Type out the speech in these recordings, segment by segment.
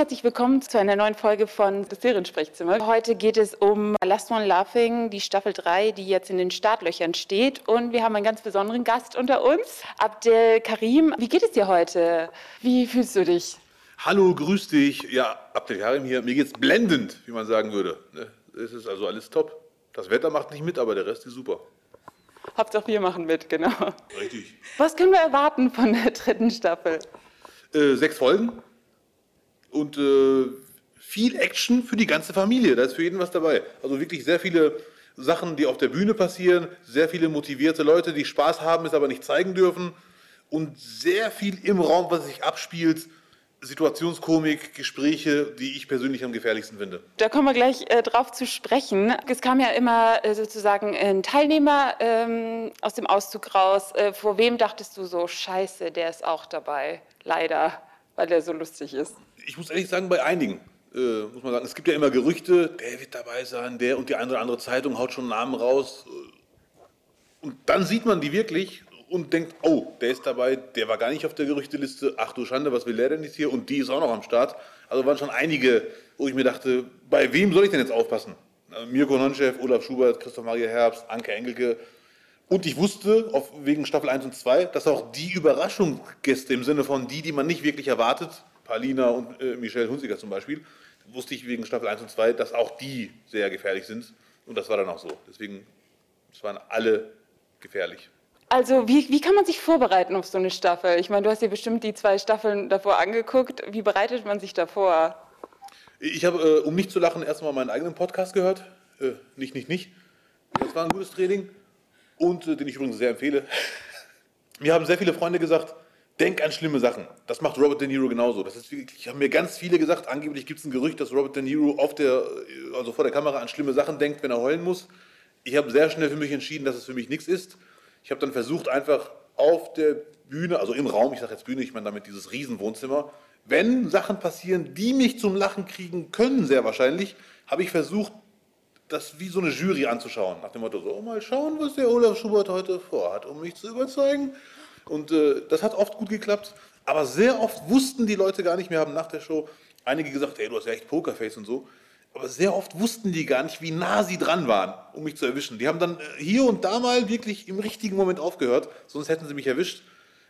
herzlich willkommen zu einer neuen Folge von Das Seriensprechzimmer. Heute geht es um Last One Laughing, die Staffel 3, die jetzt in den Startlöchern steht. Und wir haben einen ganz besonderen Gast unter uns, Abdel Karim. Wie geht es dir heute? Wie fühlst du dich? Hallo, grüß dich. Ja, Abdel Karim hier. Mir geht's blendend, wie man sagen würde. Ne? Es ist also alles top. Das Wetter macht nicht mit, aber der Rest ist super. Hauptsache wir machen mit, genau. Richtig. Was können wir erwarten von der dritten Staffel? Äh, sechs Folgen und äh, viel Action für die ganze Familie. Da ist für jeden was dabei. Also wirklich sehr viele Sachen, die auf der Bühne passieren, sehr viele motivierte Leute, die Spaß haben, es aber nicht zeigen dürfen und sehr viel im Raum, was sich abspielt. Situationskomik, Gespräche, die ich persönlich am gefährlichsten finde. Da kommen wir gleich äh, drauf zu sprechen. Es kam ja immer äh, sozusagen ein Teilnehmer ähm, aus dem Auszug raus. Äh, vor wem dachtest du so, scheiße, der ist auch dabei? Leider, weil der so lustig ist. Ich muss ehrlich sagen, bei einigen. Äh, muss man sagen, es gibt ja immer Gerüchte, der wird dabei sein, der und die eine oder andere Zeitung haut schon Namen raus. Und dann sieht man die wirklich und denkt, oh, der ist dabei, der war gar nicht auf der Gerüchteliste, ach du Schande, was will der denn jetzt hier? Und die ist auch noch am Start. Also waren schon einige, wo ich mir dachte, bei wem soll ich denn jetzt aufpassen? Äh, Mirko Nonchev, Olaf Schubert, Christoph Maria Herbst, Anke Engelke. Und ich wusste, auf, wegen Staffel 1 und 2, dass auch die Überraschungsgäste im Sinne von die, die man nicht wirklich erwartet, Palina und äh, Michelle Hunziker zum Beispiel, wusste ich wegen Staffel 1 und 2, dass auch die sehr gefährlich sind. Und das war dann auch so. Deswegen, es waren alle gefährlich. Also wie, wie kann man sich vorbereiten auf so eine Staffel? Ich meine, du hast dir bestimmt die zwei Staffeln davor angeguckt. Wie bereitet man sich davor? Ich habe, äh, um nicht zu lachen, erstmal meinen eigenen Podcast gehört. Äh, nicht, nicht, nicht. Das war ein gutes Training und äh, den ich übrigens sehr empfehle. Mir haben sehr viele Freunde gesagt, denk an schlimme Sachen. Das macht Robert De Niro genauso. Das ist wirklich, haben mir ganz viele gesagt, angeblich gibt es ein Gerücht, dass Robert De Niro auf der, also vor der Kamera an schlimme Sachen denkt, wenn er heulen muss. Ich habe sehr schnell für mich entschieden, dass es für mich nichts ist. Ich habe dann versucht, einfach auf der Bühne, also im Raum, ich sage jetzt Bühne, ich meine damit dieses Riesenwohnzimmer, wenn Sachen passieren, die mich zum Lachen kriegen können, sehr wahrscheinlich, habe ich versucht, das wie so eine Jury anzuschauen. Nach dem Motto, so, mal schauen, was der Olaf Schubert heute vorhat, um mich zu überzeugen. Und äh, das hat oft gut geklappt. Aber sehr oft wussten die Leute gar nicht, wir haben nach der Show einige gesagt, hey, du hast ja echt Pokerface und so. Aber sehr oft wussten die gar nicht, wie nah sie dran waren, um mich zu erwischen. Die haben dann äh, hier und da mal wirklich im richtigen Moment aufgehört, sonst hätten sie mich erwischt.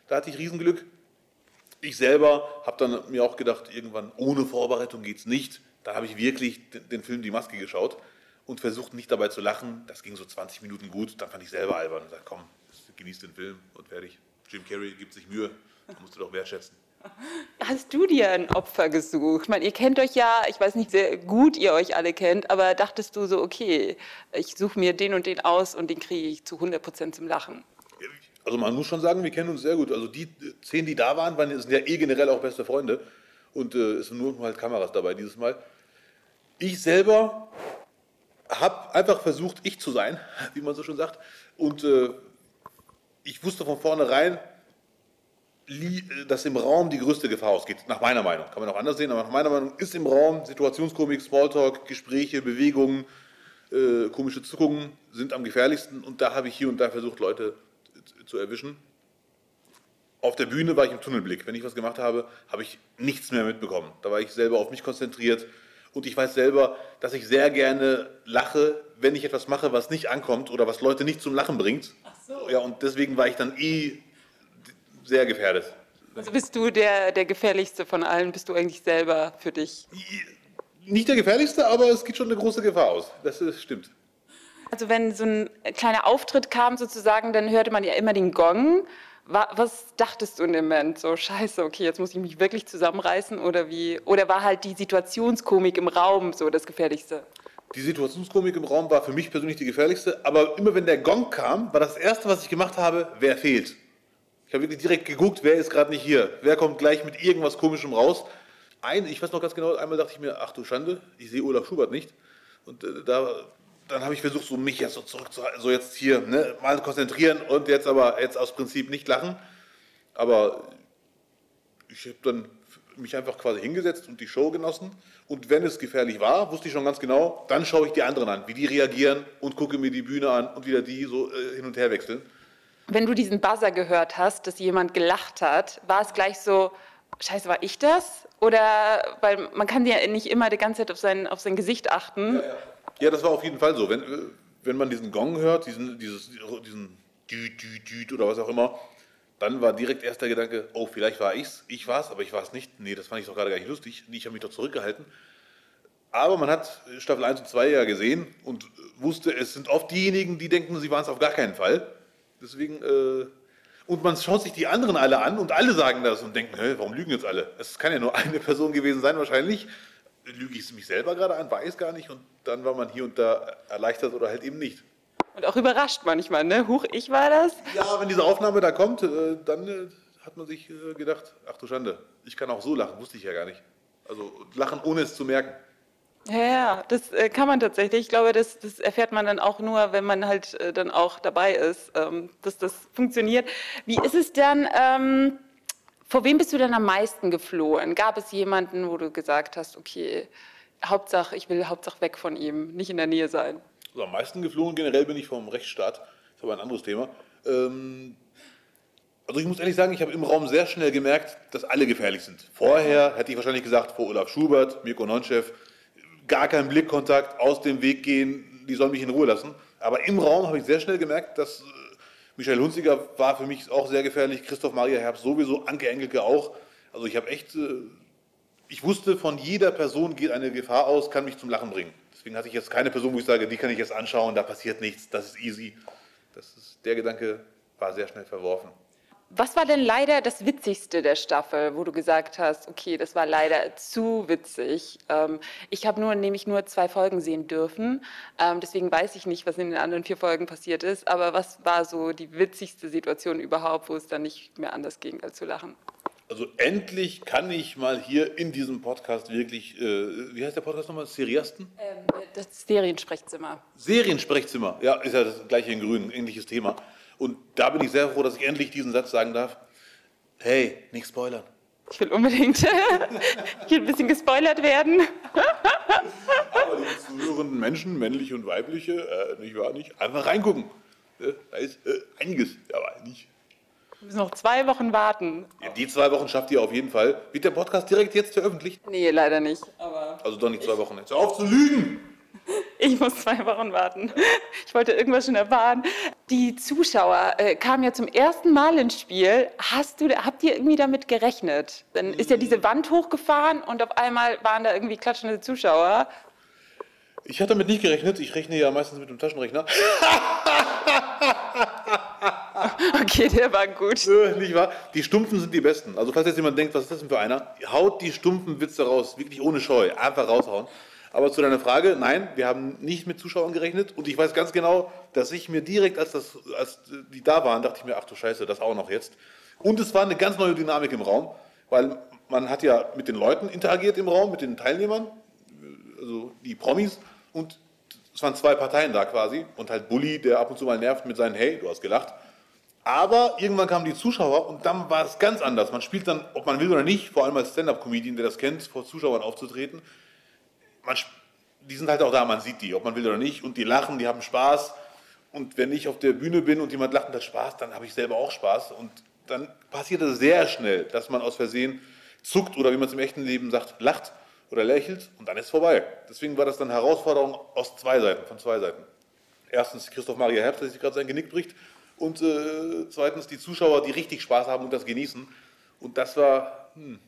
Da hatte ich Riesenglück. Ich selber habe dann mir auch gedacht, irgendwann ohne Vorbereitung geht es nicht. Da habe ich wirklich den, Film Die Maske geschaut und versucht nicht dabei zu lachen. Das ging so 20 Minuten gut. Dann fand ich selber albern und sagte, komm, genieß den Film und fertig. Jim Carrey gibt sich Mühe, musst du doch wertschätzen. Hast du dir ein Opfer gesucht? Ich meine, ihr kennt euch ja, ich weiß nicht, sehr gut ihr euch alle kennt, aber dachtest du so, okay, ich suche mir den und den aus und den kriege ich zu 100 Prozent zum Lachen? Also man muss schon sagen, wir kennen uns sehr gut. Also die zehn, die da waren, waren sind ja eh generell auch beste Freunde. Und äh, es sind nur halt Kameras dabei dieses Mal. Ich selber habe einfach versucht, ich zu sein, wie man so schon sagt. Und äh, ich wusste von vornherein, dass im Raum die größte Gefahr ausgeht, nach meiner Meinung. Kann man auch anders sehen, aber nach meiner Meinung ist im Raum Situationskomik, Smalltalk, Gespräche, Bewegungen, äh, komische Zuckungen sind am gefährlichsten und da habe ich hier und da versucht, Leute zu erwischen. Auf der Bühne war ich im Tunnelblick. Wenn ich was gemacht habe, habe ich nichts mehr mitbekommen. Da war ich selber auf mich konzentriert und ich weiß selber, dass ich sehr gerne lache, wenn ich etwas mache, was nicht ankommt oder was Leute nicht zum Lachen bringt. Ach so. Ja, und deswegen war ich dann eh sehr gefährdet. Also bist du der, der gefährlichste von allen? Bist du eigentlich selber für dich? Nicht der gefährlichste, aber es geht schon eine große Gefahr aus. Das ist, stimmt. Also wenn so ein kleiner Auftritt kam sozusagen, dann hörte man ja immer den Gong. Was dachtest du in dem Moment? So, scheiße, okay, jetzt muss ich mich wirklich zusammenreißen oder wie? Oder war halt die Situationskomik im Raum so das Gefährlichste? Die Situationskomik im Raum war für mich persönlich die gefährlichste, aber immer wenn der Gong kam, war das Erste, was ich gemacht habe, wer fehlt. Ich habe wirklich direkt geguckt, wer ist gerade nicht hier. Wer kommt gleich mit irgendwas Komischem raus. Ein, ich weiß noch ganz genau, einmal dachte ich mir, ach du Schande, ich sehe Olaf Schubert nicht. Und äh, da, dann habe ich versucht, so mich jetzt so zurück zu, so jetzt hier, ne, mal konzentrieren und jetzt aber jetzt aus Prinzip nicht lachen. Aber ich habe dann mich einfach quasi hingesetzt und die Show genossen. Und wenn es gefährlich war, wusste ich schon ganz genau, dann schaue ich die anderen an, wie die reagieren und gucke mir die Bühne an und wieder die so äh, hin und her wechseln wenn du diesen Buzzer gehört hast, dass jemand gelacht hat, war es gleich so, scheiße, war ich das? Oder, weil man kann ja nicht immer die ganze Zeit auf sein, auf sein Gesicht achten. Ja, ja. Ja, das war auf jeden Fall so. Wenn, äh, wenn man diesen Gong hört, diesen, dieses, diesen Düt, Düt, Düt oder was auch immer, dann war direkt erst der Gedanke, oh, vielleicht war ich's, ich war's, aber ich war es nicht. Nee, das fand ich doch gerade gar nicht lustig. Ich habe mich doch zurückgehalten. Aber man hat Staffel 1 und 2 ja gesehen und wusste, es sind oft diejenigen, die denken, sie waren es auf gar keinen Fall. Deswegen, äh, und man schaut sich die anderen alle an und alle sagen das und denken, hey, warum lügen jetzt alle? Es kann ja nur eine Person gewesen sein, wahrscheinlich. Lüge ich mich selber gerade an, weiß gar nicht und dann war man hier und da erleichtert oder halt eben nicht. Und auch überrascht manchmal, ne? Huch, ich war das? Ja, wenn diese Aufnahme da kommt, äh, dann äh, hat man sich äh, gedacht, ach du Schande, ich kann auch so lachen, wusste ich ja gar nicht. Also lachen, ohne es zu merken. Ja, ja, das kann man tatsächlich. Ich glaube, das, das, erfährt man dann auch nur, wenn man halt dann auch dabei ist, ähm, dass das funktioniert. Wie ist es dann, ähm, vor wem bist du denn am meisten geflohen? Gab es jemanden, wo du gesagt hast, okay, Hauptsache, ich will Hauptsache weg von ihm, nicht in der Nähe sein? Also am meisten geflohen generell bin ich vom Rechtsstaat. Das ist aber ein anderes Thema. Ähm, also ich muss ehrlich sagen, ich habe im Raum sehr schnell gemerkt, dass alle gefährlich sind. Vorher hätte ich wahrscheinlich gesagt, vor Olaf Schubert, Mirko Nonchev, gar keinen Blickkontakt, aus dem Weg gehen, die sollen mich in Ruhe lassen. Aber im Raum habe ich sehr schnell gemerkt, dass äh, Michael Hunziger war für mich auch sehr gefährlich, Christoph Maria Herbst sowieso, Anke Engelke auch. Also ich habe echt, äh, ich wusste, von jeder Person geht eine Gefahr aus, kann mich zum Lachen bringen. Deswegen hatte ich jetzt keine Person, wo ich sage, die kann ich jetzt anschauen, da passiert nichts, das ist easy. Das ist, der Gedanke war sehr schnell verworfen. Was war denn leider das Witzigste der Staffel, wo du gesagt hast, okay, das war leider zu witzig? Ähm, ich habe nur nämlich nur zwei Folgen sehen dürfen, ähm, deswegen weiß ich nicht, was in den anderen vier Folgen passiert ist. Aber was war so die witzigste Situation überhaupt, wo es dann nicht mehr anders ging, als zu lachen? Also endlich kann ich mal hier in diesem Podcast wirklich, äh, wie heißt der Podcast nochmal? Seriasten? Ähm, das Seriensprechzimmer. Seriensprechzimmer, ja, ist ja das gleiche in Grün, ähnliches Thema. Und da bin ich sehr froh, dass ich endlich diesen Satz sagen darf. Hey, nicht spoilern. Ich will unbedingt hier ein bisschen gespoilert werden. Aber die zuhörenden Menschen, männliche und weibliche, äh, nicht wahr, nicht, einfach reingucken. Äh, da ist äh, einiges, aber nicht. Wir müssen noch zwei Wochen warten. Ja, die zwei Wochen schafft ihr auf jeden Fall. Wird der Podcast direkt jetzt veröffentlicht? Nee, leider nicht. also doch nicht zwei Wochen. Jetzt hör auf zu lügen! Ich muss zwei Wochen warten. Ich wollte irgendwas schon erfahren. Die Zuschauer äh, kamen ja zum ersten Mal ins Spiel. Hast du, habt ihr irgendwie damit gerechnet? Dann ist ja diese Wand hochgefahren und auf einmal waren da irgendwie klatschende Zuschauer. Ich hatte damit nicht gerechnet. Ich rechne ja meistens mit dem Taschenrechner. okay, der war gut. Äh, nicht wahr? Die Stumpfen sind die besten. Also falls jetzt jemand denkt, was ist das denn für einer? Haut die stumpfen Witze raus. Wirklich ohne Scheu. Einfach raushauen. Aber zu deiner Frage, nein, wir haben nicht mit Zuschauern gerechnet und ich weiß ganz genau, dass ich mir direkt, als, das, als die da waren, dachte ich mir, ach du Scheiße, das auch noch jetzt. Und es war eine ganz neue Dynamik im Raum, weil man hat ja mit den Leuten interagiert im Raum, mit den Teilnehmern, also die Promis und es waren zwei Parteien da quasi und halt Bully, der ab und zu mal nervt mit seinen Hey, du hast gelacht. Aber irgendwann kamen die Zuschauer und dann war es ganz anders. Man spielt dann, ob man will oder nicht, vor allem als Stand-Up-Comedian, der das kennt, vor Zuschauern aufzutreten, man, die sind halt auch da, man sieht die, ob man will oder nicht, und die lachen, die haben Spaß. Und wenn ich auf der Bühne bin und jemand lacht und hat Spaß, dann habe ich selber auch Spaß. Und dann passiert es sehr schnell, dass man aus Versehen zuckt oder wie man es im echten Leben sagt, lacht oder lächelt und dann ist es vorbei. Deswegen war das dann Herausforderung aus zwei Seiten, von zwei Seiten. Erstens Christoph Maria Herbst, der sich gerade sein Genick bricht und äh, zweitens die Zuschauer, die richtig Spaß haben und das genießen. Und das war, hm,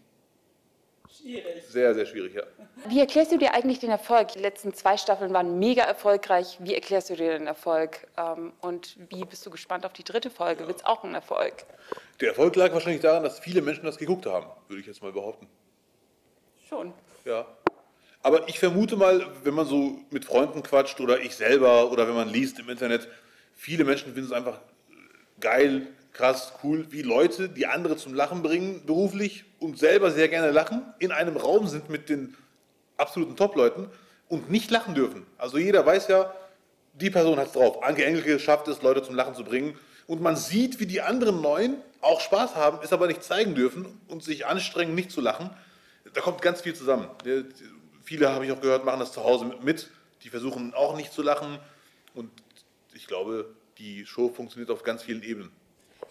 Schwierig. Sehr, sehr schwierig, ja. Wie erklärst du dir eigentlich den Erfolg? Die letzten zwei Staffeln waren mega erfolgreich. Wie erklärst du dir den Erfolg? Ähm, und wie bist du gespannt auf die dritte Folge? Ja. Wird es auch ein Erfolg? Der Erfolg lag wahrscheinlich daran, dass viele Menschen das geguckt haben, würde ich jetzt mal behaupten. Schon. Ja. Aber ich vermute mal, wenn man so mit Freunden quatscht oder ich selber oder wenn man liest im Internet, viele Menschen finden es einfach geil, krass, cool, wie Leute, die andere zum Lachen bringen, beruflich und selber sehr gerne lachen, in einem Raum sind mit den absoluten Top-Leuten und nicht lachen dürfen. Also jeder weiß ja, die Person hat es drauf. Anke Engelke schafft es, Leute zum Lachen zu bringen. Und man sieht, wie die anderen Neuen auch Spaß haben, es aber nicht zeigen dürfen und sich anstrengen, nicht zu lachen. Da kommt ganz viel zusammen. Viele, habe ich auch gehört, machen das zu Hause mit. Die versuchen auch nicht zu lachen. Und ich glaube, die Show funktioniert auf ganz vielen Ebenen.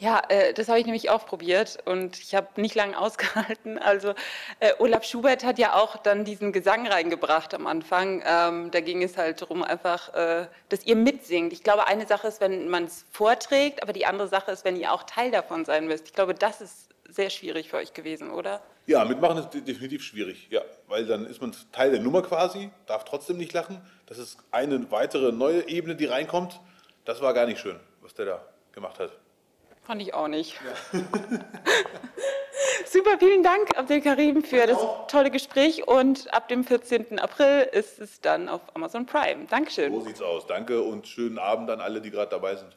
Ja, äh, das habe ich nämlich auch probiert und ich habe nicht lange ausgehalten. Also äh, Olaf Schubert hat ja auch dann diesen Gesang reingebracht am Anfang. Ähm, da ging es halt darum, einfach, äh, dass ihr mitsingt. Ich glaube, eine Sache ist, wenn man es vorträgt, aber die andere Sache ist, wenn ihr auch Teil davon sein müsst. Ich glaube, das ist sehr schwierig für euch gewesen, oder? Ja, mitmachen ist de- definitiv schwierig, ja, weil dann ist man Teil der Nummer quasi, darf trotzdem nicht lachen. Das ist eine weitere neue Ebene, die reinkommt. Das war gar nicht schön, was der da gemacht hat. Fand ich auch nicht. Super, vielen Dank, Abdel Karim, für das tolle Gespräch und ab dem 14. April ist es dann auf Amazon Prime. Dankeschön. So sieht's aus. Danke und schönen Abend an alle, die gerade dabei sind.